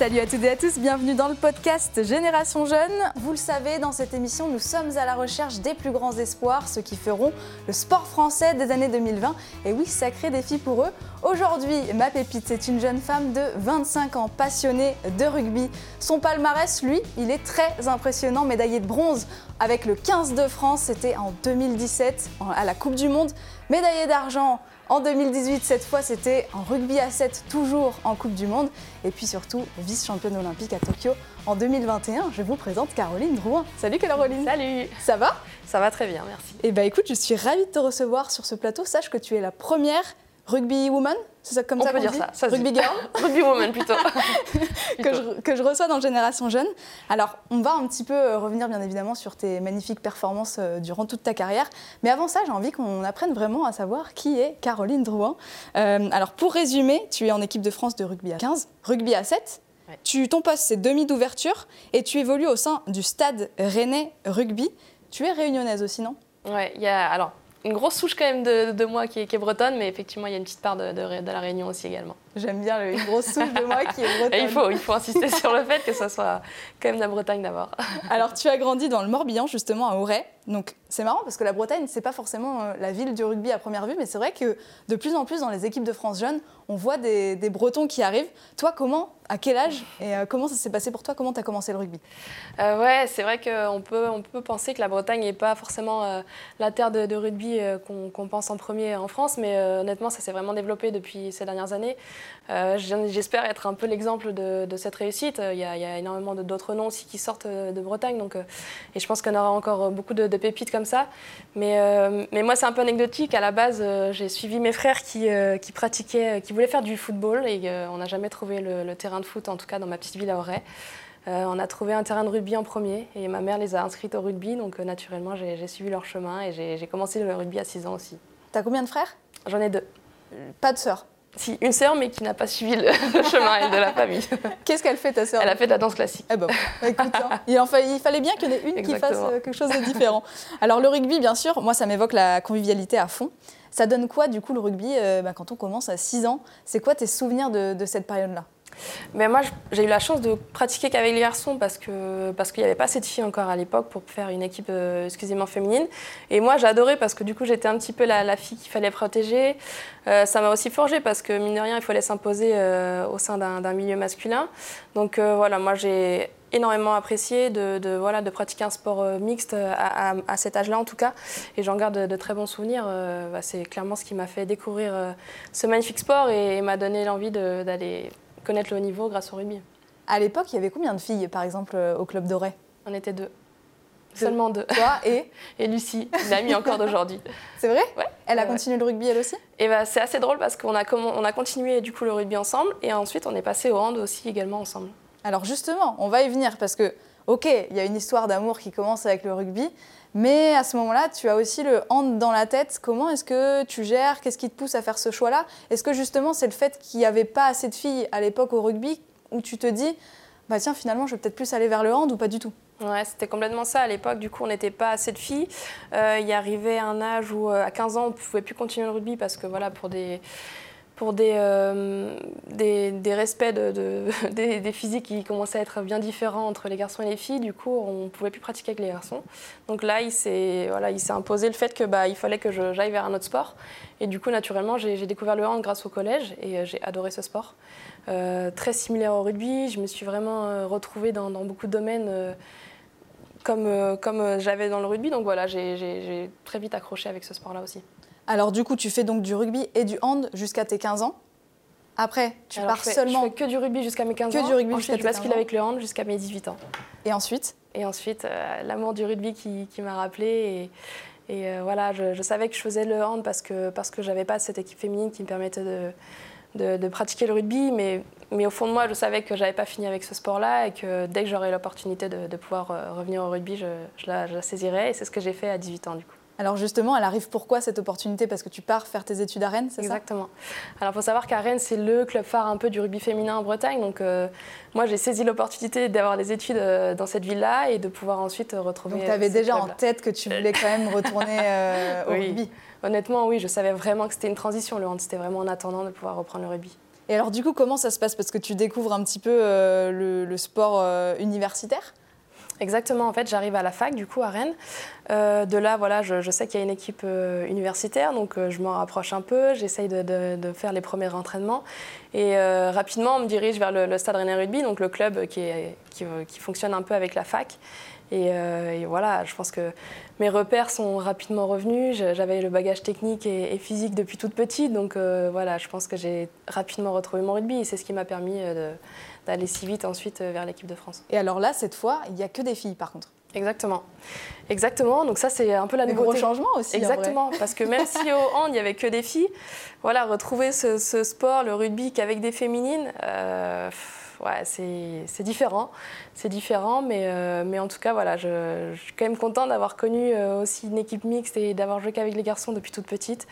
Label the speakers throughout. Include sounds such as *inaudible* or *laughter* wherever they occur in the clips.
Speaker 1: Salut à toutes et à tous, bienvenue dans le podcast Génération Jeune. Vous le savez, dans cette émission, nous sommes à la recherche des plus grands espoirs, ceux qui feront le sport français des années 2020. Et oui, sacré défi pour eux. Aujourd'hui, ma pépite, c'est une jeune femme de 25 ans, passionnée de rugby. Son palmarès, lui, il est très impressionnant, médaillé de bronze avec le 15 de France, c'était en 2017 à la Coupe du Monde, médaillé d'argent en 2018, cette fois, c'était en rugby à 7, toujours en Coupe du Monde. Et puis surtout, vice-championne olympique à Tokyo en 2021. Je vous présente Caroline Drouin. Salut Caroline.
Speaker 2: Salut.
Speaker 1: Ça va?
Speaker 2: Ça va très bien, merci.
Speaker 1: Eh bien écoute, je suis ravie de te recevoir sur ce plateau. Sache que tu es la première rugby woman c'est ça comme
Speaker 2: on
Speaker 1: ça
Speaker 2: peut dire ça, ça
Speaker 1: Rugby girl *laughs*
Speaker 2: Rugby woman plutôt. *laughs*
Speaker 1: que, je, que, je, reçois dans Génération Jeune. Alors, on va un petit peu euh, revenir bien évidemment sur tes magnifiques performances euh, durant toute ta carrière. Mais avant ça, j'ai envie qu'on apprenne vraiment à savoir qui est Caroline Drouin. Euh, alors, pour résumer, tu es en équipe de France de rugby à 15, rugby à 7. Ouais. Tu, ton poste, c'est demi d'ouverture et tu évolues au sein du stade Rennais Rugby. Tu es réunionnaise aussi, non?
Speaker 2: Ouais, il y a. Alors, une grosse souche quand même de, moi qui est, bretonne, mais effectivement, il y a une petite part de la Réunion aussi également.
Speaker 1: J'aime bien une grosse souche de moi qui est bretonne.
Speaker 2: Et il faut, il faut insister *laughs* sur le fait que ça soit quand même la Bretagne d'abord. *laughs*
Speaker 1: Alors, tu as grandi dans le Morbihan, justement, à Auray. Donc, c'est marrant parce que la Bretagne, c'est pas forcément euh, la ville du rugby à première vue, mais c'est vrai que de plus en plus dans les équipes de France jeunes, on voit des, des Bretons qui arrivent. Toi, comment à quel âge et euh, comment ça s'est passé pour toi? Comment tu as commencé le rugby?
Speaker 2: Euh, Ouais, c'est vrai qu'on peut, on peut penser que la Bretagne n'est pas forcément euh, la terre de, de rugby euh, qu'on qu pense en premier en France, mais honnêtement, ça s'est vraiment développé depuis ces dernières années. Euh, J'espère être un peu l'exemple de, de, cette réussite. Il y, a, il y a énormément d'autres noms aussi qui sortent de Bretagne, donc, et je pense qu'on aura encore beaucoup de, de, pépites comme ça. Mais, mais moi, c'est un peu anecdotique. À la base, j'ai suivi mes frères qui, qui pratiquaient, qui voulaient faire du football, et on n'a jamais trouvé le, le terrain de foot, en tout cas dans ma petite ville à Auray. Euh, on a trouvé un terrain de rugby en premier et ma mère les a inscrites au rugby, donc euh, naturellement j'ai suivi leur chemin et j'ai commencé le rugby à 6 ans aussi.
Speaker 1: T'as combien de frères?
Speaker 2: J'en ai deux.
Speaker 1: Pas de sœur
Speaker 2: Si, une sœur mais qui n'a pas suivi le, *laughs* le chemin elle, de la famille. *laughs*
Speaker 1: Qu'est-ce qu'elle fait ta sœur?
Speaker 2: Elle a fait de la danse classique.
Speaker 1: Eh ben, écoute, hein, *laughs* il, en fa il, fallait bien qu'il y en ait une Exactement. qui fasse euh, quelque chose de différent. Alors le rugby, bien sûr, moi ça m'évoque la convivialité à fond. Ça donne quoi du coup le rugby euh, bah, quand on commence à 6 ans? C'est quoi tes souvenirs de, de cette période-là?
Speaker 2: Mais moi, j'ai eu la chance de pratiquer qu'avec les garçons parce que parce qu'il n'y avait pas assez de filles encore à l'époque pour faire une équipe euh, exclusivement féminine. Et moi, adoré parce que du coup, j'étais un petit peu la, fille qu'il fallait protéger. Euh, ça m'a aussi forgé parce que mine de rien, il fallait s'imposer euh, au sein d'un milieu masculin. Donc euh, voilà, moi j'ai énormément apprécié de, voilà, de pratiquer un sport mixte à, cet âge-là en tout cas. Et j'en garde de, très bons souvenirs. Bah, C'est clairement ce qui m'a fait découvrir ce magnifique sport et m'a donné l'envie d'aller connaître le haut niveau grâce au rugby.
Speaker 1: À l'époque, il y avait combien de filles, par exemple, au club doré?
Speaker 2: On était deux. Seulement deux.
Speaker 1: Toi et *laughs*
Speaker 2: Et Lucie, une amie encore d'aujourd'hui.
Speaker 1: C'est vrai?
Speaker 2: Ouais.
Speaker 1: Elle a
Speaker 2: ouais.
Speaker 1: continué le rugby elle aussi?
Speaker 2: Et bah, c'est assez drôle parce qu'on a, on a continué du coup le rugby ensemble et ensuite on est passé au hand aussi également ensemble.
Speaker 1: Alors justement, on va y venir parce que, ok, il y a une histoire d'amour qui commence avec le rugby, mais à ce moment-là, tu as aussi le hand dans la tête. Comment est-ce que tu gères? Qu'est-ce qui te pousse à faire ce choix-là? Est-ce que justement c'est le fait qu'il n'y avait pas assez de filles à l'époque au rugby où tu te dis, bah tiens, finalement, je vais peut-être plus aller vers le hand ou pas du tout?
Speaker 2: Ouais, c'était complètement ça. À l'époque, du coup, on n'était pas assez de filles. Euh, il y arrivait un âge où, euh, à 15 ans, on ne pouvait plus continuer le rugby parce que, voilà, pour des pour des, euh, des, des, respects de, de *laughs* des, des, physiques qui commençaient à être bien différents entre les garçons et les filles. Du coup, on ne pouvait plus pratiquer avec les garçons. Donc là, il s'est voilà, imposé le fait qu'il bah, fallait que j'aille vers un autre sport. Et du coup, naturellement, j'ai découvert le hand grâce au collège et euh, j'ai adoré ce sport. Euh, très similaire au rugby, je me suis vraiment retrouvée dans, beaucoup de domaines comme, comme j'avais dans le rugby. Donc voilà, j'ai très vite accroché avec ce sport-là aussi.
Speaker 1: Alors du coup, tu fais donc du rugby et du hand jusqu'à tes 15 ans. Après, tu
Speaker 2: Alors,
Speaker 1: pars
Speaker 2: je fais,
Speaker 1: seulement.
Speaker 2: Je fais que du rugby jusqu'à mes 15
Speaker 1: que
Speaker 2: ans.
Speaker 1: Du rugby
Speaker 2: Ensuite, je bascule avec le hand jusqu'à mes 18 ans.
Speaker 1: Et ensuite
Speaker 2: Et ensuite, euh, l'amour du rugby qui, qui m'a rappelé. Et, et euh, voilà, je, je, savais que je faisais le hand parce que, parce que j'avais pas cette équipe féminine qui me permettait de, de, de, pratiquer le rugby. Mais, mais au fond de moi, je savais que j'avais pas fini avec ce sport-là et que dès que j'aurais l'opportunité de, de, pouvoir euh, revenir au rugby, je, je, la, je la saisirais. Et c'est ce que j'ai fait à 18 ans du coup.
Speaker 1: Alors justement, elle arrive pourquoi cette opportunité? Parce que tu pars faire tes études à Rennes, c'est ça?
Speaker 2: Exactement. Alors il faut savoir qu'à Rennes, c'est le club phare un peu du rugby féminin en Bretagne. Donc euh, moi, j'ai saisi l'opportunité d'avoir des études euh, dans cette ville-là et de pouvoir ensuite retrouver.
Speaker 1: Donc tu avais déjà en tête que tu voulais quand même retourner *laughs* euh, au
Speaker 2: oui.
Speaker 1: rugby?
Speaker 2: Honnêtement, oui, je savais vraiment que c'était une transition le hand. C'était vraiment en attendant de pouvoir reprendre le rugby.
Speaker 1: Et alors du coup, comment ça se passe? Parce que tu découvres un petit peu euh, le, sport euh, universitaire?
Speaker 2: Exactement, en fait, j'arrive à la fac, du coup, à Rennes. Euh, de là, voilà, je, sais qu'il y a une équipe universitaire, donc je m'en rapproche un peu, j'essaye de, faire les premiers entraînements. Et rapidement, on me dirige vers le, Stade Rennais Rugby, donc le club qui, fonctionne un peu avec la fac. Euh, et, voilà, je pense que mes repères sont rapidement revenus. J'avais le bagage technique et, physique depuis toute petite, donc euh, voilà, je pense que j'ai rapidement retrouvé mon rugby et c'est ce qui m'a permis euh, d'aller si vite ensuite vers l'équipe de France.
Speaker 1: Et alors là, cette fois, il n'y a que des filles par contre
Speaker 2: Exactement. Exactement. Donc ça, c'est un peu la nouveauté.
Speaker 1: gros changement aussi.
Speaker 2: Exactement. Parce que même si au hand, il n'y avait que des filles, voilà, retrouver ce, sport, le rugby, qu'avec des féminines, ouais, c'est différent. C'est différent, mais, euh, en tout cas, voilà, je, suis quand même contente d'avoir connu euh, aussi une équipe mixte et d'avoir joué qu'avec les garçons depuis toute petite.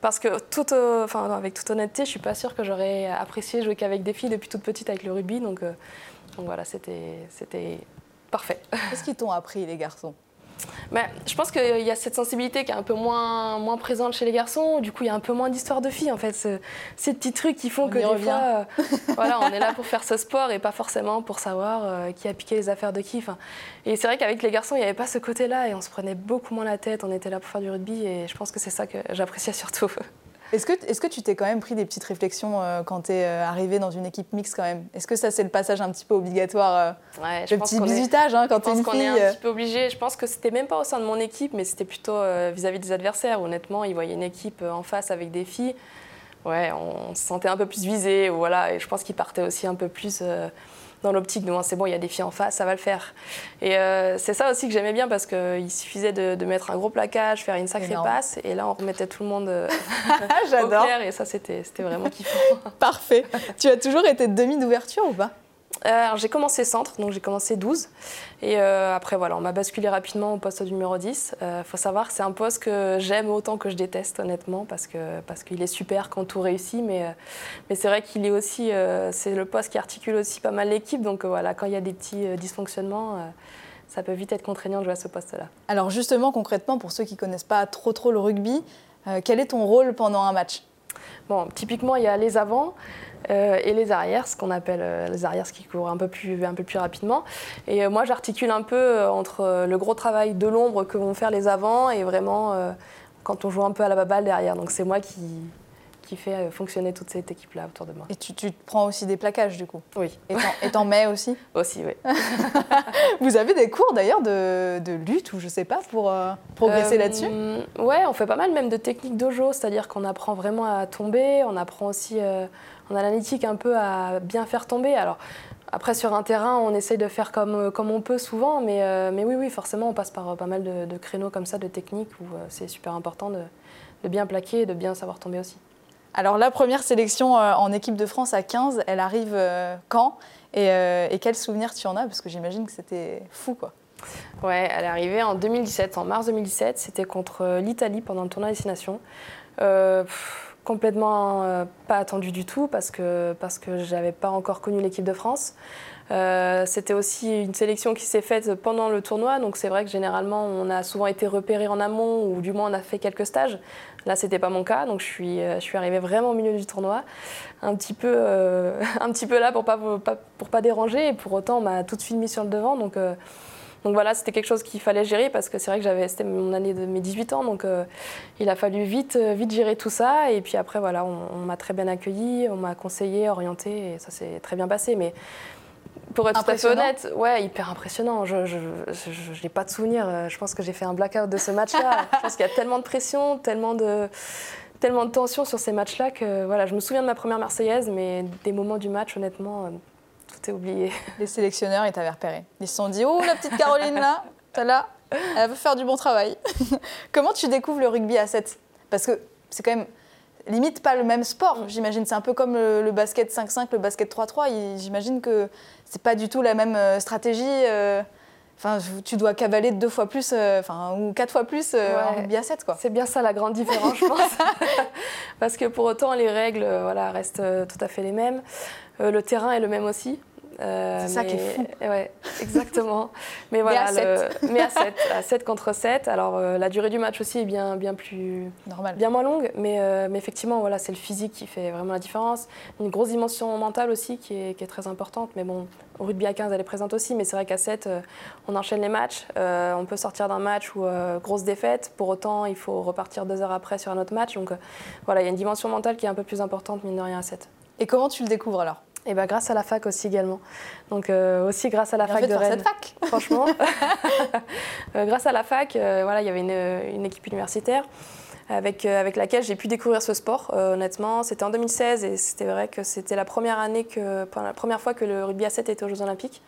Speaker 2: Parce que, tout, euh, avec toute honnêteté, je suis pas sûre que j'aurais apprécié jouer qu'avec des filles depuis toute petite avec le rugby. Donc, donc voilà, c'était parfait.
Speaker 1: Qu'est-ce qu'ils t'ont appris, les garçons?
Speaker 2: Bah, je pense qu'il y a cette sensibilité qui est un peu moins, moins présente chez les garçons. Du coup, il y a un peu moins d'histoire de filles, en fait. ces petits trucs qui font que des fois, euh, *laughs* voilà, on est là pour faire ce sport et pas forcément pour savoir euh, qui a piqué les affaires de qui. et c'est vrai qu'avec les garçons, il n'y avait pas ce côté-là et on se prenait beaucoup moins la tête. On était là pour faire du rugby et je pense que c'est ça que j'appréciais surtout.
Speaker 1: Est-ce que, est que, tu t'es quand même pris des petites réflexions euh, quand tu es euh, arrivé dans une équipe mixte quand même? Est-ce que ça c'est le passage un petit peu obligatoire
Speaker 2: euh, ouais,
Speaker 1: Le petit bisutage hein, quand tu es une
Speaker 2: fille
Speaker 1: Je
Speaker 2: pense qu'on est un petit peu obligé. Je pense que c'était même pas au sein de mon équipe, mais c'était plutôt vis-à-vis des adversaires. Honnêtement, ils voyaient une équipe en face avec des filles. Ouais, on se sentait un peu plus visé. Voilà, et je pense qu'ils partaient aussi un peu plus dans l'optique de c'est bon, il y a des filles en face, ça va le faire. Et euh, c'est ça aussi que j'aimais bien parce qu'il suffisait de, mettre un gros plaquage, faire une sacrée passe, et là on remettait tout le monde euh, *laughs* au clair, et ça c'était vraiment kiffant. *laughs*
Speaker 1: Parfait. Tu as toujours été demi d'ouverture ou pas?
Speaker 2: Euh, j'ai commencé centre, donc j'ai commencé 12. Et euh, après, voilà, on m'a basculé rapidement au poste numéro 10. Il euh, faut savoir que c'est un poste que j'aime autant que je déteste, honnêtement, parce qu'il parce qu'il est super quand tout réussit. Mais, mais c'est vrai qu'il est aussi, c'est le poste qui articule aussi pas mal l'équipe. Donc voilà, quand il y a des petits dysfonctionnements, ça peut vite être contraignant de jouer à ce poste-là.
Speaker 1: Alors justement, concrètement, pour ceux qui ne connaissent pas trop trop le rugby, quel est ton rôle pendant un match?
Speaker 2: Bon, typiquement, il y a les avants. Euh, et les arrières, ce qu'on appelle euh, les arrières, qui court un peu plus, un peu plus rapidement. Et euh, moi, j'articule un peu entre le gros travail de l'ombre que vont faire les avants et vraiment quand on joue un peu à la baballe derrière. Donc c'est moi qui, qui fait fonctionner toute cette équipe-là autour de moi.
Speaker 1: Et tu, tu, prends aussi des plaquages du coup
Speaker 2: Oui.
Speaker 1: Et t'en mets aussi *laughs*
Speaker 2: Aussi, oui. *laughs*
Speaker 1: Vous avez des cours d'ailleurs de, de, lutte ou je sais pas pour progresser là-dessus?
Speaker 2: Ouais, on fait pas mal même de techniques dojo, c'est-à-dire qu'on apprend vraiment à tomber, on apprend aussi en analytique un peu à bien faire tomber. Alors, après, sur un terrain, on essaye de faire comme, comme on peut souvent, mais, euh, mais oui, oui, forcément, on passe par pas mal de, créneaux comme ça, de techniques, où euh, c'est super important de, de, bien plaquer et de bien savoir tomber aussi.
Speaker 1: Alors, la première sélection euh, en équipe de France à 15, elle arrive quand? Et, et quels souvenirs tu en as? Parce que j'imagine que c'était fou, quoi.
Speaker 2: Ouais, elle est arrivée en 2017, en mars 2017. C'était contre l'Italie pendant le tournoi Destination complètement euh, pas attendu du tout parce que, parce que je n'avais pas encore connu l'équipe de France. Euh, c'était aussi une sélection qui s'est faite pendant le tournoi, donc c'est vrai que généralement on a souvent été repéré en amont ou du moins on a fait quelques stages. Là, c'était pas mon cas, donc je suis, euh, je arrivée vraiment au milieu du tournoi, un petit peu, *laughs* un petit peu là pour pas, pour pas déranger, et pour autant on m'a tout de suite mis sur le devant, donc donc voilà, c'était quelque chose qu'il fallait gérer parce que c'est vrai que j'avais, c'était mon année de mes 18 ans, donc euh, il a fallu vite, euh, vite gérer tout ça. Et puis après, voilà, on, m'a très bien accueilli, on m'a conseillé, orienté, et ça s'est très bien passé. Mais pour être tout à fait honnête, ouais, hyper impressionnant. Je n'ai pas de souvenir. Euh, je pense que j'ai fait un blackout de ce match-là. *laughs* je pense qu'il y a tellement de pression, tellement de tellement de tension sur ces matchs-là que voilà, je me souviens de ma première Marseillaise, mais des moments du match, honnêtement, tout est oublié.
Speaker 1: Les sélectionneurs, ils t'avaient repéré. Ils se sont dit Oh, la petite Caroline là, là, elle veut faire du bon travail. *laughs* Comment tu découvres le rugby à 7 Parce que c'est quand même limite pas le même sport, j'imagine. C'est un peu comme le, basket 5-5, le basket 3-3. J'imagine que c'est pas du tout la même euh, stratégie. Euh, enfin, tu dois cavaler deux fois plus, euh, enfin, ou quatre fois plus en à 7, quoi.
Speaker 2: C'est bien ça la grande différence, je pense. *laughs* Parce que pour autant, les règles, voilà, restent tout à fait les mêmes. le terrain est le même aussi.
Speaker 1: C'est ça qui est fou.
Speaker 2: Ouais, exactement. *laughs* mais voilà,
Speaker 1: à 7. *laughs*
Speaker 2: mais à 7, à 7 contre 7. Alors la durée du match aussi est bien, bien plus.
Speaker 1: Normal.
Speaker 2: Bien moins longue, mais, mais effectivement, voilà, c'est le physique qui fait vraiment la différence. Une grosse dimension mentale aussi qui est, qui est très importante. Mais bon, au rugby à 15, elle est présente aussi, mais c'est vrai qu'à 7, on enchaîne les matchs. on peut sortir d'un match ou grosse défaite. Pour autant, il faut repartir deux heures après sur un autre match. Donc voilà, il y a une dimension mentale qui est un peu plus importante, mine de rien, à 7.
Speaker 1: Et comment tu le découvres alors?
Speaker 2: Et eh ben, grâce à la fac aussi également. Donc aussi grâce à la fac de Rennes.
Speaker 1: cette fac. *laughs*
Speaker 2: Franchement, *laughs* grâce à la fac, voilà, il y avait une, une équipe universitaire avec, avec laquelle j'ai pu découvrir ce sport. honnêtement, c'était en 2016 et c'était vrai que c'était la première année que, la première fois que le rugby à 7 était aux Jeux Olympiques.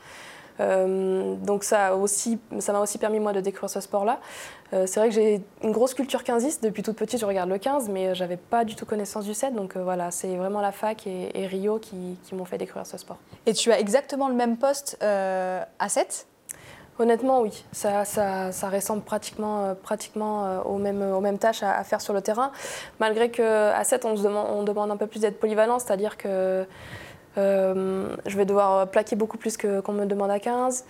Speaker 2: Euh, donc ça aussi, ça m'a aussi permis moi de découvrir ce sport-là. Euh, c'est vrai que j'ai une grosse culture 15 depuis toute petite, je regarde le 15, mais j'avais pas du tout connaissance du 7. Donc euh, voilà, c'est vraiment la fac et, Rio qui, m'ont fait découvrir ce sport.
Speaker 1: Et tu as exactement le même poste à 7
Speaker 2: Honnêtement, oui. Ça, ça, ça ressemble pratiquement, pratiquement aux, mêmes, aux mêmes tâches à, faire sur le terrain. Malgré qu'à 7, on, demande, on demande un peu plus d'être polyvalent, c'est-à-dire que euh, je vais devoir plaquer beaucoup plus qu'on me demande à 15.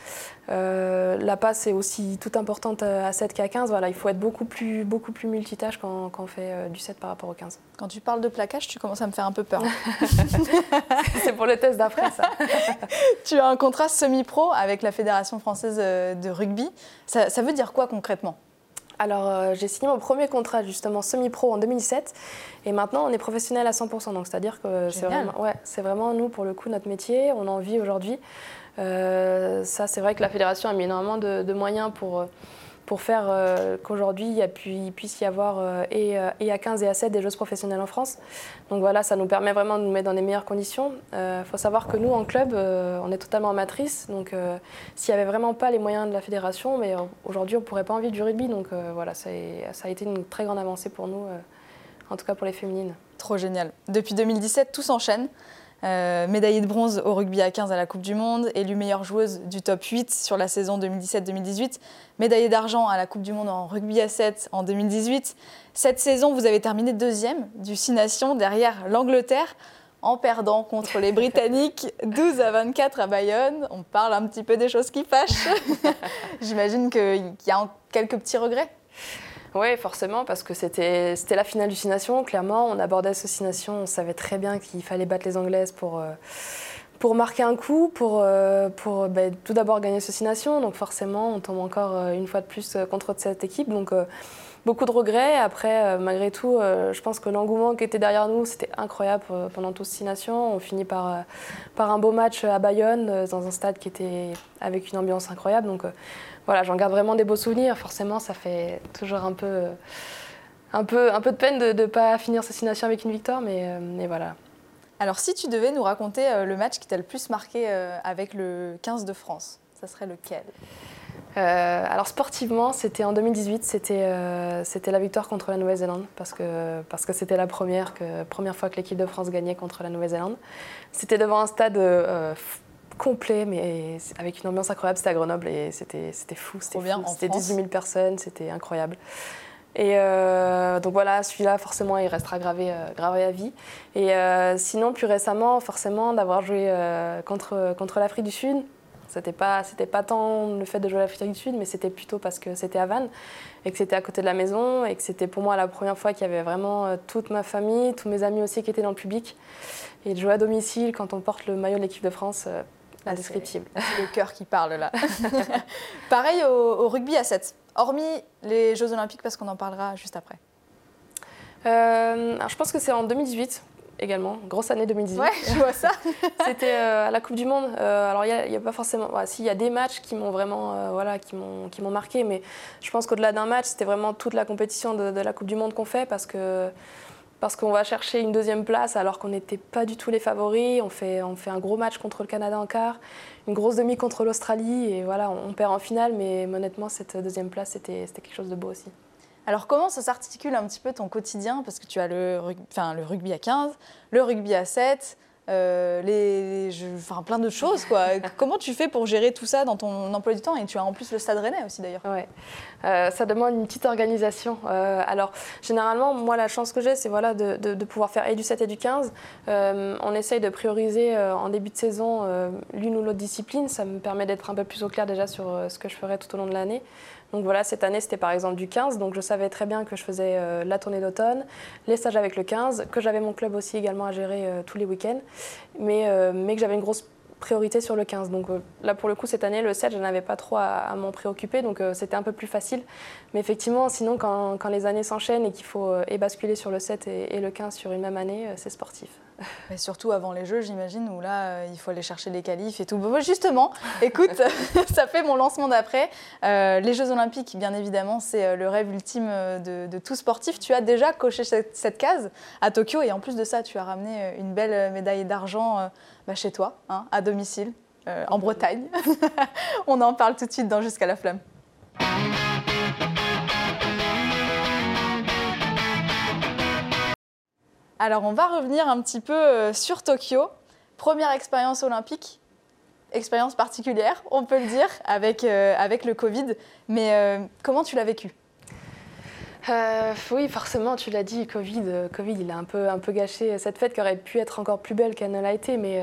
Speaker 2: Euh, la passe est aussi toute importante à 7 qu'à 15. Voilà, il faut être beaucoup plus, beaucoup plus multitâche quand, quand on fait euh, du 7 par rapport au 15.
Speaker 1: Quand tu parles de plaquage, tu commences à me faire un peu peur. *laughs*
Speaker 2: C'est pour le test d'après, ça. *laughs*
Speaker 1: tu as un contrat semi-pro avec la Fédération française de rugby. ça veut dire quoi concrètement?
Speaker 2: Alors, euh, j'ai signé mon premier contrat justement semi-pro en 2017 et maintenant on est professionnel à 100%. Donc, c'est-à-dire que c'est vraiment, ouais, vraiment nous, pour le coup, notre métier. On en vit aujourd'hui. Euh, ça, c'est vrai que la fédération a mis énormément de moyens pour pour faire euh, qu'aujourd'hui il, puisse y avoir euh, et, euh, et, à 15 et à 7 des joueuses professionnelles en France. Donc voilà, ça nous permet vraiment de nous mettre dans les meilleures conditions. Il faut savoir que nous, en club, on est totalement amatrice. Donc s'il n'y avait vraiment pas les moyens de la fédération, mais aujourd'hui on ne pourrait pas en vivre du rugby. Donc voilà, ça a, ça a, été une très grande avancée pour nous, en tout cas pour les féminines.
Speaker 1: Trop génial. Depuis 2017, tout s'enchaîne. Euh, médaillée de bronze au rugby à 15 à la Coupe du Monde, élue meilleure joueuse du top 8 sur la saison 2017-2018, médaillée d'argent à la Coupe du Monde en rugby à 7 en 2018. Cette saison, vous avez terminé deuxième du 6 Nations derrière l'Angleterre en perdant contre les Britanniques *laughs* 12 à 24 à Bayonne. On parle un petit peu des choses qui fâchent. *laughs* J'imagine qu'il y a quelques petits regrets.
Speaker 2: Oui, forcément, parce que c'était la finale du. Clairement, on abordait ce on savait très bien qu'il fallait battre les Anglaises pour, euh, marquer un coup, pour, euh, ben, tout d'abord gagner ce. Donc forcément, on tombe encore euh, une fois de plus contre cette équipe. Beaucoup de regrets. Après, malgré tout, je pense que l'engouement qui était derrière nous, c'était incroyable pendant tous ces Nations. On finit par, par un beau match à Bayonne, dans un stade qui était avec une ambiance incroyable. Donc voilà, j'en garde vraiment des beaux souvenirs. Forcément, ça fait toujours un peu, un peu, un peu de peine de ne pas finir cette nation avec une victoire, mais, euh, mais, voilà.
Speaker 1: Alors, si tu devais nous raconter euh, le match qui t'a le plus marqué euh, avec le 15 de France, ça serait lequel?
Speaker 2: Alors sportivement, c'était en 2018, c'était c'était la victoire contre la Nouvelle-Zélande parce que parce que c'était la première que première fois que l'équipe de France gagnait contre la Nouvelle-Zélande. C'était devant un stade complet, mais avec une ambiance incroyable. C'était à Grenoble et c'était fou. C'était 18 000 personnes, c'était incroyable. Et euh, donc voilà, celui-là, forcément, il restera gravé, euh, gravé à vie. Et euh, sinon, plus récemment, forcément, d'avoir joué contre, contre l'Afrique du Sud, c'était pas, c'était pas tant le fait de jouer à l'Afrique du Sud, mais c'était plutôt parce que c'était à Vannes et que c'était à côté de la maison et que c'était pour moi la première fois qu'il y avait vraiment toute ma famille, tous mes amis aussi qui étaient dans le public. Et de jouer à domicile quand on porte le maillot de l'équipe de France, Indescriptible. *laughs*
Speaker 1: C'est le cœur qui parle là. *laughs* Pareil au, rugby à 7, hormis les Jeux Olympiques, parce qu'on en parlera juste après.
Speaker 2: Euh, je pense que c'est en 2018 également, grosse année 2018.
Speaker 1: Ouais, je vois ça. *laughs*
Speaker 2: C'était euh, à la Coupe du Monde. Euh, alors, il n'y a, pas forcément. S'il y a des matchs qui m'ont vraiment voilà, qui m'ont marqué, mais je pense qu'au-delà d'un match, c'était vraiment toute la compétition de, de la Coupe du Monde qu'on fait parce que parce qu'on va chercher une deuxième place alors qu'on n'était pas du tout les favoris. On fait, on fait un gros match contre le Canada en quart, une grosse demi contre l'Australie et voilà, on, perd en finale, mais honnêtement, cette deuxième place, c'était quelque chose de beau aussi.
Speaker 1: Alors comment ça s'articule un petit peu ton quotidien? Parce que tu as le, enfin, le rugby à 15, le rugby à 7, les, enfin, plein de choses. Quoi. *laughs* Comment tu fais pour gérer tout ça dans ton emploi du temps? Et tu as en plus le Stade Rennais aussi d'ailleurs.
Speaker 2: Ouais. ça demande une petite organisation. alors, généralement, moi, la chance que j'ai, c'est voilà, de, de, pouvoir faire et du 7 et du 15. on essaye de prioriser en début de saison l'une ou l'autre discipline. Ça me permet d'être un peu plus au clair déjà sur ce que je ferai tout au long de l'année. Donc voilà, cette année, c'était par exemple du 15, donc je savais très bien que je faisais euh, la tournée d'automne, les stages avec le 15, que j'avais mon club aussi également à gérer euh, tous les week-ends, mais, euh, mais que j'avais une grosse priorité sur le 15. Donc là, pour le coup, cette année, le 7, je n'avais pas trop à, m'en préoccuper, donc c'était un peu plus facile. Mais effectivement, sinon, quand, les années s'enchaînent et qu'il faut et basculer sur le 7 et, et le 15 sur une même année, c'est sportif.
Speaker 1: Surtout avant les Jeux, j'imagine, où là, euh, il faut aller chercher les qualifs et tout. justement, *laughs* écoute, *laughs* ça fait mon lancement d'après. Euh, les Jeux Olympiques, bien évidemment, c'est euh, le rêve ultime de, tout sportif. Tu as déjà coché cette, case à Tokyo et en plus de ça, tu as ramené une belle médaille d'argent bah, chez toi, hein, à domicile, en Bretagne. *laughs* On en parle tout de suite dans Jusqu'à la flamme. Alors on va revenir un petit peu euh, sur Tokyo. Première expérience olympique, expérience particulière, on peut le dire, avec, euh, le Covid. Mais euh, comment tu l'as vécu?
Speaker 2: Oui, forcément, tu l'as dit, Covid, Covid, il a un peu, un peu gâché cette fête qui aurait pu être encore plus belle qu'elle ne l'a été. Mais,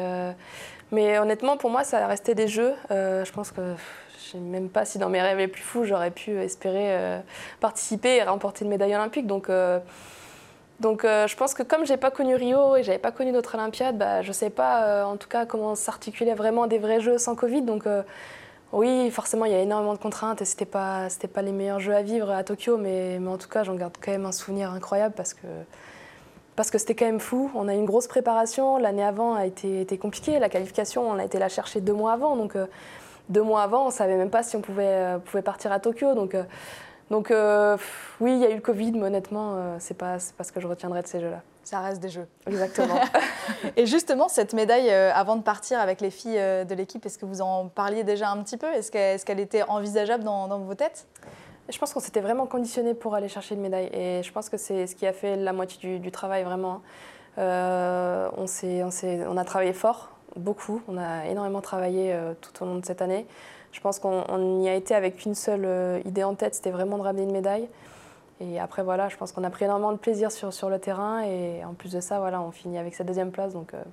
Speaker 2: mais honnêtement, pour moi, ça resté des jeux. je pense que je ne sais même pas si dans mes rêves les plus fous, j'aurais pu espérer participer et remporter une médaille olympique. Donc, donc euh, je pense que comme j'ai pas connu Rio et j'avais pas connu d'autres Olympiades, bah, je sais pas euh, en tout cas comment s'articulait vraiment des vrais jeux sans Covid. Donc euh, oui, forcément il y a énormément de contraintes et c'était pas pas les meilleurs jeux à vivre à Tokyo, mais, en tout cas j'en garde quand même un souvenir incroyable parce que c'était quand même fou. On a eu une grosse préparation. L'année avant a été, été compliquée. La qualification, on a été la chercher deux mois avant. Donc deux mois avant, on savait même pas si on pouvait, pouvait partir à Tokyo. Donc donc euh, oui, il y a eu le Covid, mais honnêtement, euh, c'est pas, pas ce que je retiendrai de ces jeux-là.
Speaker 1: Ça reste des jeux.
Speaker 2: Exactement. *laughs*
Speaker 1: et justement, cette médaille, euh, avant de partir avec les filles de l'équipe, est-ce que vous en parliez déjà un petit peu? Est-ce qu'elle était envisageable dans, vos têtes?
Speaker 2: Je pense qu'on s'était vraiment conditionné pour aller chercher une médaille et je pense que c'est ce qui a fait la moitié du, travail vraiment. on, on, on, a travaillé fort, beaucoup, on a énormément travaillé tout au long de cette année. Je pense qu'on y a été avec une seule euh, idée en tête, c'était vraiment de ramener une médaille. Et après, voilà, je pense qu'on a pris énormément de plaisir sur, sur le terrain. Et en plus de ça, voilà, on finit avec cette deuxième place, donc euh,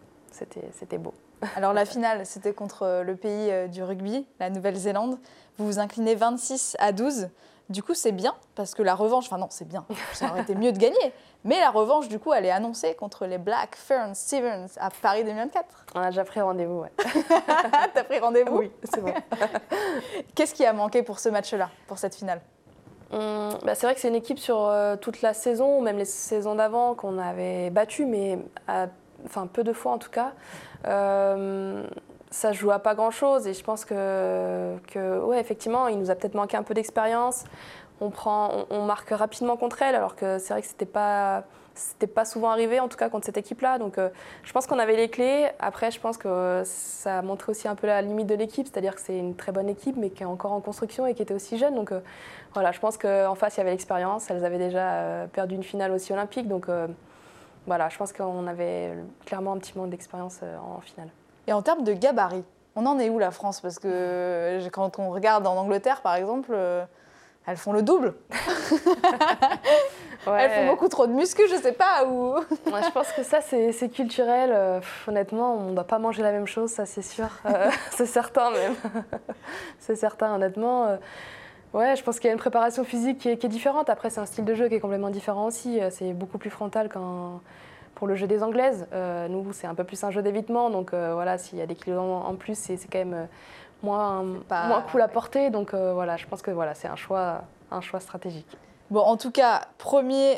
Speaker 2: c'était beau. *laughs*
Speaker 1: Alors la finale, c'était contre euh, le pays du rugby, la Nouvelle-Zélande. Vous vous inclinez 26 à 12. Du coup, c'est bien, parce que la revanche, enfin non, c'est bien, ça aurait été mieux de gagner. Mais la revanche, du coup, elle est annoncée contre les Black Ferns Stevens à Paris 2024.
Speaker 2: On a déjà pris rendez-vous, ouais. *laughs*
Speaker 1: T'as pris rendez-vous
Speaker 2: Oui, c'est bon. *laughs*
Speaker 1: Qu'est-ce qui a manqué pour ce match-là, pour cette finale
Speaker 2: hum, bah, C'est vrai que c'est une équipe sur euh, toute la saison, même les saisons d'avant, qu'on avait battu, mais enfin peu de fois en tout cas. Euh, ça joue à pas grand chose et je pense que, que ouais, effectivement, il nous a peut-être manqué un peu d'expérience. On, marque rapidement contre elle, alors que c'est vrai que c'était pas c'était pas souvent arrivé, en tout cas contre cette équipe-là. Donc euh, je pense qu'on avait les clés. Après, je pense que ça a montré aussi un peu la limite de l'équipe, c'est-à-dire que c'est une très bonne équipe, mais qui est encore en construction et qui était aussi jeune. Donc euh, voilà, je pense qu'en face, il y avait l'expérience. Elles avaient déjà euh, perdu une finale aussi olympique. Donc voilà, je pense qu'on avait clairement un petit manque d'expérience en finale.
Speaker 1: Et en termes de gabarit, on en est où la France? Parce que quand on regarde en Angleterre, par exemple, elles font le double. *laughs* Elles font beaucoup trop de muscles, je sais pas. où. *laughs*
Speaker 2: je pense que ça, c'est culturel. Euh, honnêtement, on ne doit pas manger la même chose, ça c'est sûr. Euh, *laughs* c'est certain même. c'est certain, honnêtement. Ouais, je pense qu'il y a une préparation physique qui est, qui est différente. Après, c'est un style de jeu qui est complètement différent aussi. C'est beaucoup plus frontal quand pour le jeu des Anglaises. Euh, nous, c'est un peu plus un jeu d'évitement, donc euh, voilà, s'il y a des kilos en, plus, c'est quand même euh, moins, moins cool à porter. Donc voilà, je pense que voilà, c'est un choix, un choix stratégique.
Speaker 1: Bon, en tout cas, premier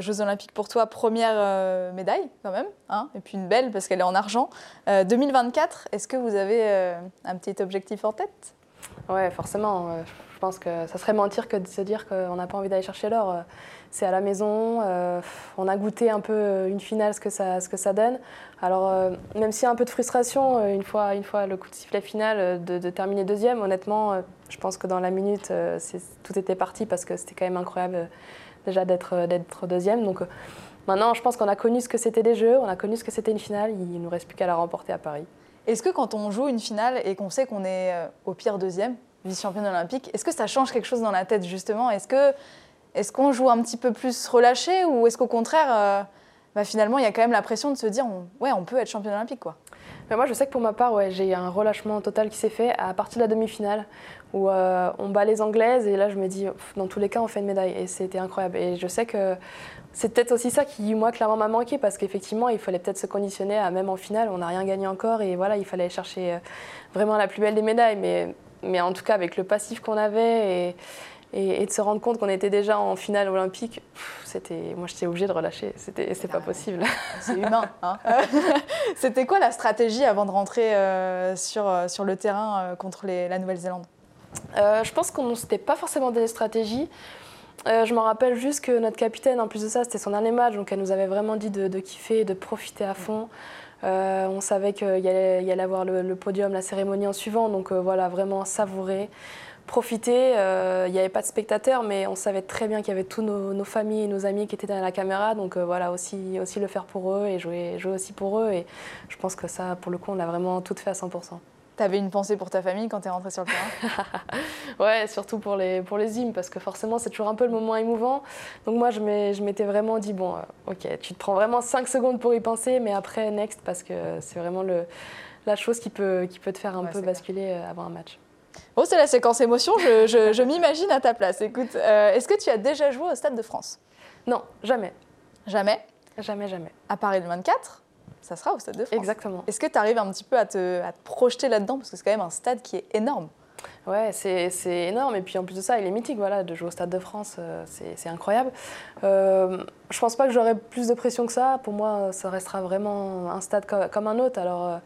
Speaker 1: Jeux Olympiques pour toi, première médaille quand même, hein, et puis une belle parce qu'elle est en argent. 2024, est-ce que vous avez un petit objectif en tête?
Speaker 2: Ouais, forcément. Je pense que ça serait mentir que de se dire qu'on n'a pas envie d'aller chercher l'or c'est à la maison. Euh, on a goûté un peu une finale, ce que ça, donne. Alors, euh, même s'il y a un peu de frustration, euh, une fois, une fois le coup de sifflet final, de, terminer deuxième, honnêtement, je pense que dans la minute, tout était parti parce que c'était quand même incroyable déjà d'être deuxième. Donc, Maintenant, je pense qu'on a connu ce que c'était des Jeux, on a connu ce que c'était une finale, il ne nous reste plus qu'à la remporter à Paris.
Speaker 1: Est-ce que quand on joue une finale et qu'on sait qu'on est euh, au pire deuxième, vice-championne olympique, est-ce que ça change quelque chose dans la tête justement? Est-ce est-ce qu'on joue un petit peu plus relâché ou est-ce qu'au contraire, euh, bah, finalement, il y a quand même la pression de se dire, ouais, on peut être championne olympique quoi?
Speaker 2: Moi, je sais que pour ma part, ouais, j'ai un relâchement total qui s'est fait à partir de la demi-finale où euh, on bat les Anglaises et là, je me dis, dans tous les cas, on fait une médaille et c'était incroyable. Et je sais que c'est peut-être aussi ça qui, moi, clairement m'a manqué parce qu'effectivement, il fallait peut-être se conditionner à même en finale, on n'a rien gagné encore et voilà, il fallait chercher euh, vraiment la plus belle des médailles. Mais, mais en tout cas, avec le passif qu'on avait et, et, de se rendre compte qu'on était déjà en finale olympique, c'était, moi, j'étais obligée de relâcher. C'était, c'est pas possible.
Speaker 1: C'est humain. Hein. *laughs* c'était quoi la stratégie avant de rentrer euh, sur, euh, sur le terrain contre les, la Nouvelle-Zélande?
Speaker 2: Je pense qu'on ne s'était pas forcément des stratégies. Euh, je me rappelle juste que notre capitaine, en plus de ça, c'était son dernier match, donc elle nous avait vraiment dit de, kiffer, de profiter à fond. Euh, on savait qu'il y, y allait, avoir le, podium, la cérémonie en suivant, donc euh, voilà, vraiment savourer, profiter. Il n'y avait pas de spectateurs, mais on savait très bien qu'il y avait tous nos, familles et nos amis qui étaient derrière la caméra, donc voilà, aussi, aussi le faire pour eux et jouer, jouer aussi pour eux. Et je pense que ça, pour le coup, on l'a vraiment tout fait à 100%.
Speaker 1: T'avais une pensée pour ta famille quand tu es rentrée sur le terrain *laughs*
Speaker 2: Ouais, surtout pour les, pour les hymnes, parce que forcément, c'est toujours un peu le moment émouvant. Donc moi, je m'étais vraiment dit, bon, euh, ok, tu te prends vraiment 5 secondes pour y penser, mais après, next, parce que c'est vraiment le, la chose qui peut, qui peut te faire un peu basculer euh, avant un match.
Speaker 1: Bon, c'est la séquence émotion, je, je, je m'imagine à ta place. Écoute, euh, est-ce que tu as déjà joué au Stade de France?
Speaker 2: Non, jamais.
Speaker 1: Jamais?
Speaker 2: Jamais, jamais.
Speaker 1: À Paris le 24 ça sera au Stade de France.
Speaker 2: Exactement.
Speaker 1: Est-ce que tu arrives un petit peu à te, projeter là-dedans? Parce que c'est quand même un stade qui est énorme.
Speaker 2: Ouais, c'est énorme. Et puis en plus de ça, il est mythique. Voilà, de jouer au Stade de France, euh, c'est incroyable. Euh, je pense pas que j'aurai plus de pression que ça. Pour moi, ça restera vraiment un stade comme, un autre. Alors, euh,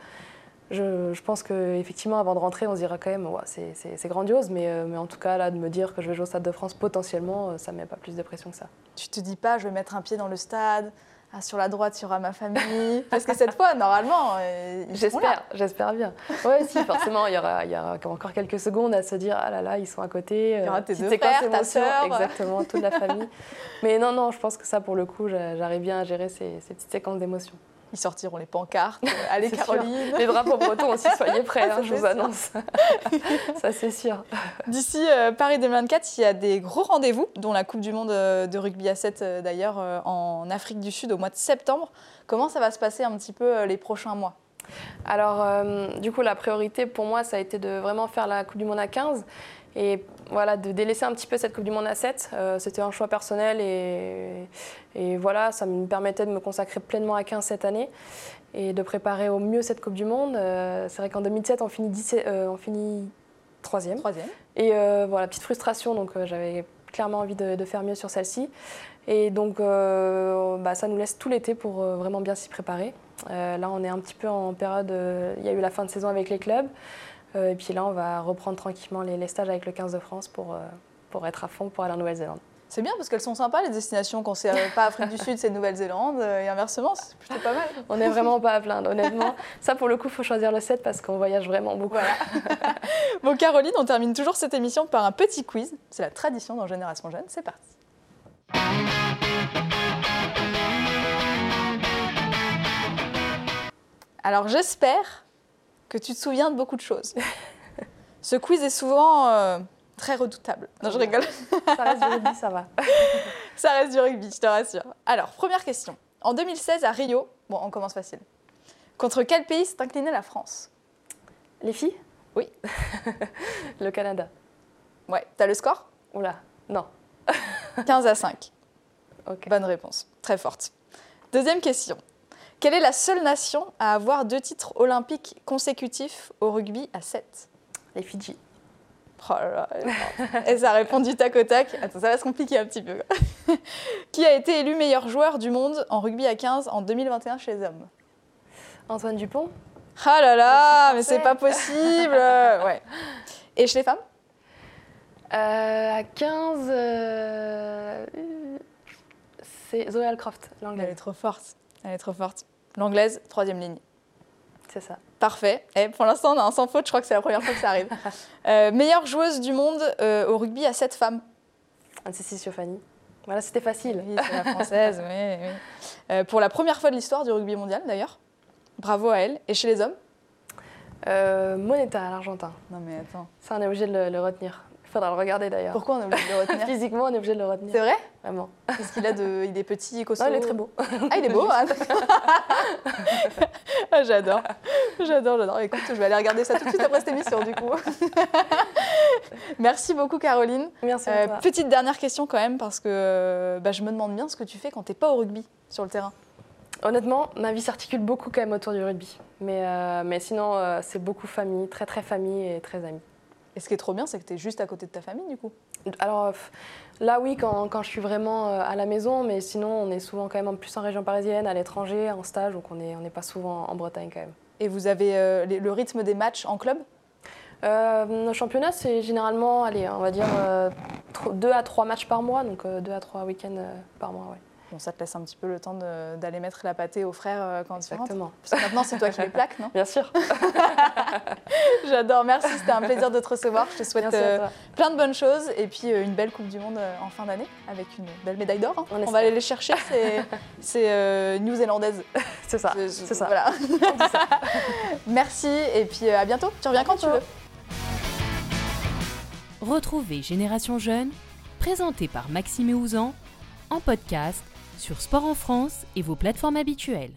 Speaker 2: je, je, pense qu'effectivement, avant de rentrer, on se dira quand même, ouais, c'est grandiose. Mais, euh, mais, en tout cas, là, de me dire que je vais jouer au Stade de France potentiellement, ça ne met pas plus de pression que ça.
Speaker 1: Tu te dis pas, je vais mettre un pied dans le stade ah, sur la droite, il y aura ma famille. *laughs* Parce que cette fois, normalement, euh,
Speaker 2: j'espère, j'espère bien. Oui, si, forcément, il y, aura, il y aura encore quelques secondes à se dire ah là là, ils sont à côté.
Speaker 1: Il y aura tes deux frères, ta soeur.
Speaker 2: Exactement, toute la famille. *laughs* Mais non, non, je pense que ça, pour le coup, j'arrive bien à gérer ces, ces petites séquences d'émotions.
Speaker 1: Ils sortiront les pancartes. Euh, allez, *laughs* Caroline.
Speaker 2: Les drapeaux bretons aussi, soyez prêts, *laughs* hein, je vous annonce. *laughs* ça, c'est sûr.
Speaker 1: D'ici euh, Paris 2024, il y a des gros rendez-vous, dont la Coupe du Monde euh, de rugby à 7 d'ailleurs en Afrique du Sud au mois de septembre. Comment ça va se passer un petit peu les prochains mois?
Speaker 2: Alors, du coup, la priorité pour moi, ça a été de vraiment faire la Coupe du Monde à 15 et voilà, de délaisser un petit peu cette Coupe du Monde à 7. Euh, c'était un choix personnel et, et, voilà, ça me permettait de me consacrer pleinement à 15 cette année et de préparer au mieux cette Coupe du Monde. Euh, c'est vrai qu'en 2007, on finit, 17, euh, on finit troisième.
Speaker 1: troisième.
Speaker 2: Et voilà, petite frustration, donc j'avais clairement envie de, de, faire mieux sur celle-ci. Et donc, bah, ça nous laisse tout l'été pour vraiment bien s'y préparer. là, on est un petit peu en période, il y a eu la fin de saison avec les clubs. Euh, et puis là, on va reprendre tranquillement les, stages avec le 15 de France pour, euh, pour être à fond pour aller en Nouvelle-Zélande.
Speaker 1: C'est bien parce qu'elles sont sympas les destinations. Quand c'est euh, pas Afrique du Sud, c'est Nouvelle-Zélande et inversement, c'est plutôt pas mal.
Speaker 2: On n'est vraiment pas à plaindre, honnêtement. Ça, pour le coup, il faut choisir le 7 parce qu'on voyage vraiment beaucoup. *laughs*
Speaker 1: bon, Caroline, on termine toujours cette émission par un petit quiz. C'est la tradition dans Génération Jeune. C'est parti. Alors, j'espère que tu te souviens de beaucoup de choses. *laughs* Ce quiz est souvent euh, très redoutable. Non, je rigole.
Speaker 2: Ça reste du rugby, ça va. *laughs*
Speaker 1: ça reste du rugby, je te rassure. Alors, première question. En 2016, à Rio, bon, on commence facile. Contre quel pays s'est inclinée la France?
Speaker 2: Les filles?
Speaker 1: Oui. *laughs*
Speaker 2: le Canada.
Speaker 1: Ouais. T'as le score?
Speaker 2: Oula, non.
Speaker 1: 15 à 5. Ok. Bonne réponse. Très forte. Deuxième question. Quelle est la seule nation à avoir deux titres olympiques consécutifs au rugby à 7
Speaker 2: Les Fidji.
Speaker 1: Oh là là, et ça répond du tac au tac. Attends, ça va se compliquer un petit peu. *laughs* Qui a été élu meilleur joueur du monde en rugby à 15 en 2021 chez les hommes
Speaker 2: Antoine Dupont.
Speaker 1: Ah là là, mais c'est pas possible. *laughs* ouais. Et chez les femmes
Speaker 2: euh, À 15, euh, c'est Zoé Alcroft, l'anglaise.
Speaker 1: Elle est trop forte. Elle est trop forte. L'anglaise, troisième ligne.
Speaker 2: C'est ça.
Speaker 1: Parfait. Et pour l'instant, on a un sans faute. Je crois que c'est la première fois que ça arrive. *laughs* Euh, meilleure joueuse du monde euh, au rugby à sept femmes.
Speaker 2: Anne-Cécile Siofani. Voilà, c'était facile.
Speaker 1: Oui, c'est la française, oui, oui. Euh, pour la première fois de l'histoire du rugby mondial, d'ailleurs. Bravo à elle. Et chez les hommes?
Speaker 2: Moneta, l'Argentin.
Speaker 1: Non, mais attends.
Speaker 2: Ça, on est obligé de le, le retenir. Il faudra le regarder d'ailleurs.
Speaker 1: Pourquoi on est obligé de le *laughs* retenir
Speaker 2: Physiquement, on est obligé de le retenir.
Speaker 1: C'est vrai
Speaker 2: Vraiment.
Speaker 1: Parce qu'il a de, il est petit, *laughs* costaud.
Speaker 2: Non, il est très beau.
Speaker 1: Ah, il est beau. hein. *laughs* Ah, j'adore. J'adore, j'adore. Écoute, je vais aller regarder ça tout de suite après cette émission, du coup. Merci beaucoup, Caroline.
Speaker 2: Merci à
Speaker 1: Euh,
Speaker 2: toi.
Speaker 1: petite dernière question quand même, parce que bah, je me demande bien ce que tu fais quand t'es pas au rugby sur le terrain.
Speaker 2: Honnêtement, ma vie s'articule beaucoup quand même autour du rugby. Mais, euh, mais sinon, euh, c'est beaucoup famille, très très famille et très amis.
Speaker 1: Et ce qui est trop bien, c'est que tu es juste à côté de ta famille, du coup.
Speaker 2: Alors euh, là, oui, quand, quand je suis vraiment euh, à la maison, mais sinon, on est souvent quand même en plus en région parisienne, à l'étranger, en stage, donc on n'est on n'est pas souvent en Bretagne quand même.
Speaker 1: Et vous avez euh, le rythme des matchs en club?
Speaker 2: Euh, nos championnats, c'est généralement, allez, on va dire, euh, 2 à 3 matchs par mois, donc 2 à 3 week-ends par mois, ouais.
Speaker 1: Bon, ça te laisse un petit peu le temps d'aller mettre la pâtée aux frères euh, quand tu rentres.
Speaker 2: Exactement.
Speaker 1: Parce que maintenant, c'est toi qui les plaques, non *laughs*
Speaker 2: Bien sûr. *laughs*
Speaker 1: J'adore, merci, c'était un plaisir de te recevoir. Je te souhaite euh, plein de bonnes choses et puis euh, une belle Coupe du Monde en fin d'année avec une belle médaille d'or. hein.
Speaker 2: On
Speaker 1: va aller les chercher, c'est- *laughs* euh, new-zélandaise.
Speaker 2: C'est ça. C'est ça.
Speaker 1: Voilà. merci et puis euh, à bientôt. Tu reviens quand tu veux.
Speaker 3: Retrouvez Génération Jeune, présenté par Maxime Ouzan, en podcast sur Sport en France et vos plateformes habituelles.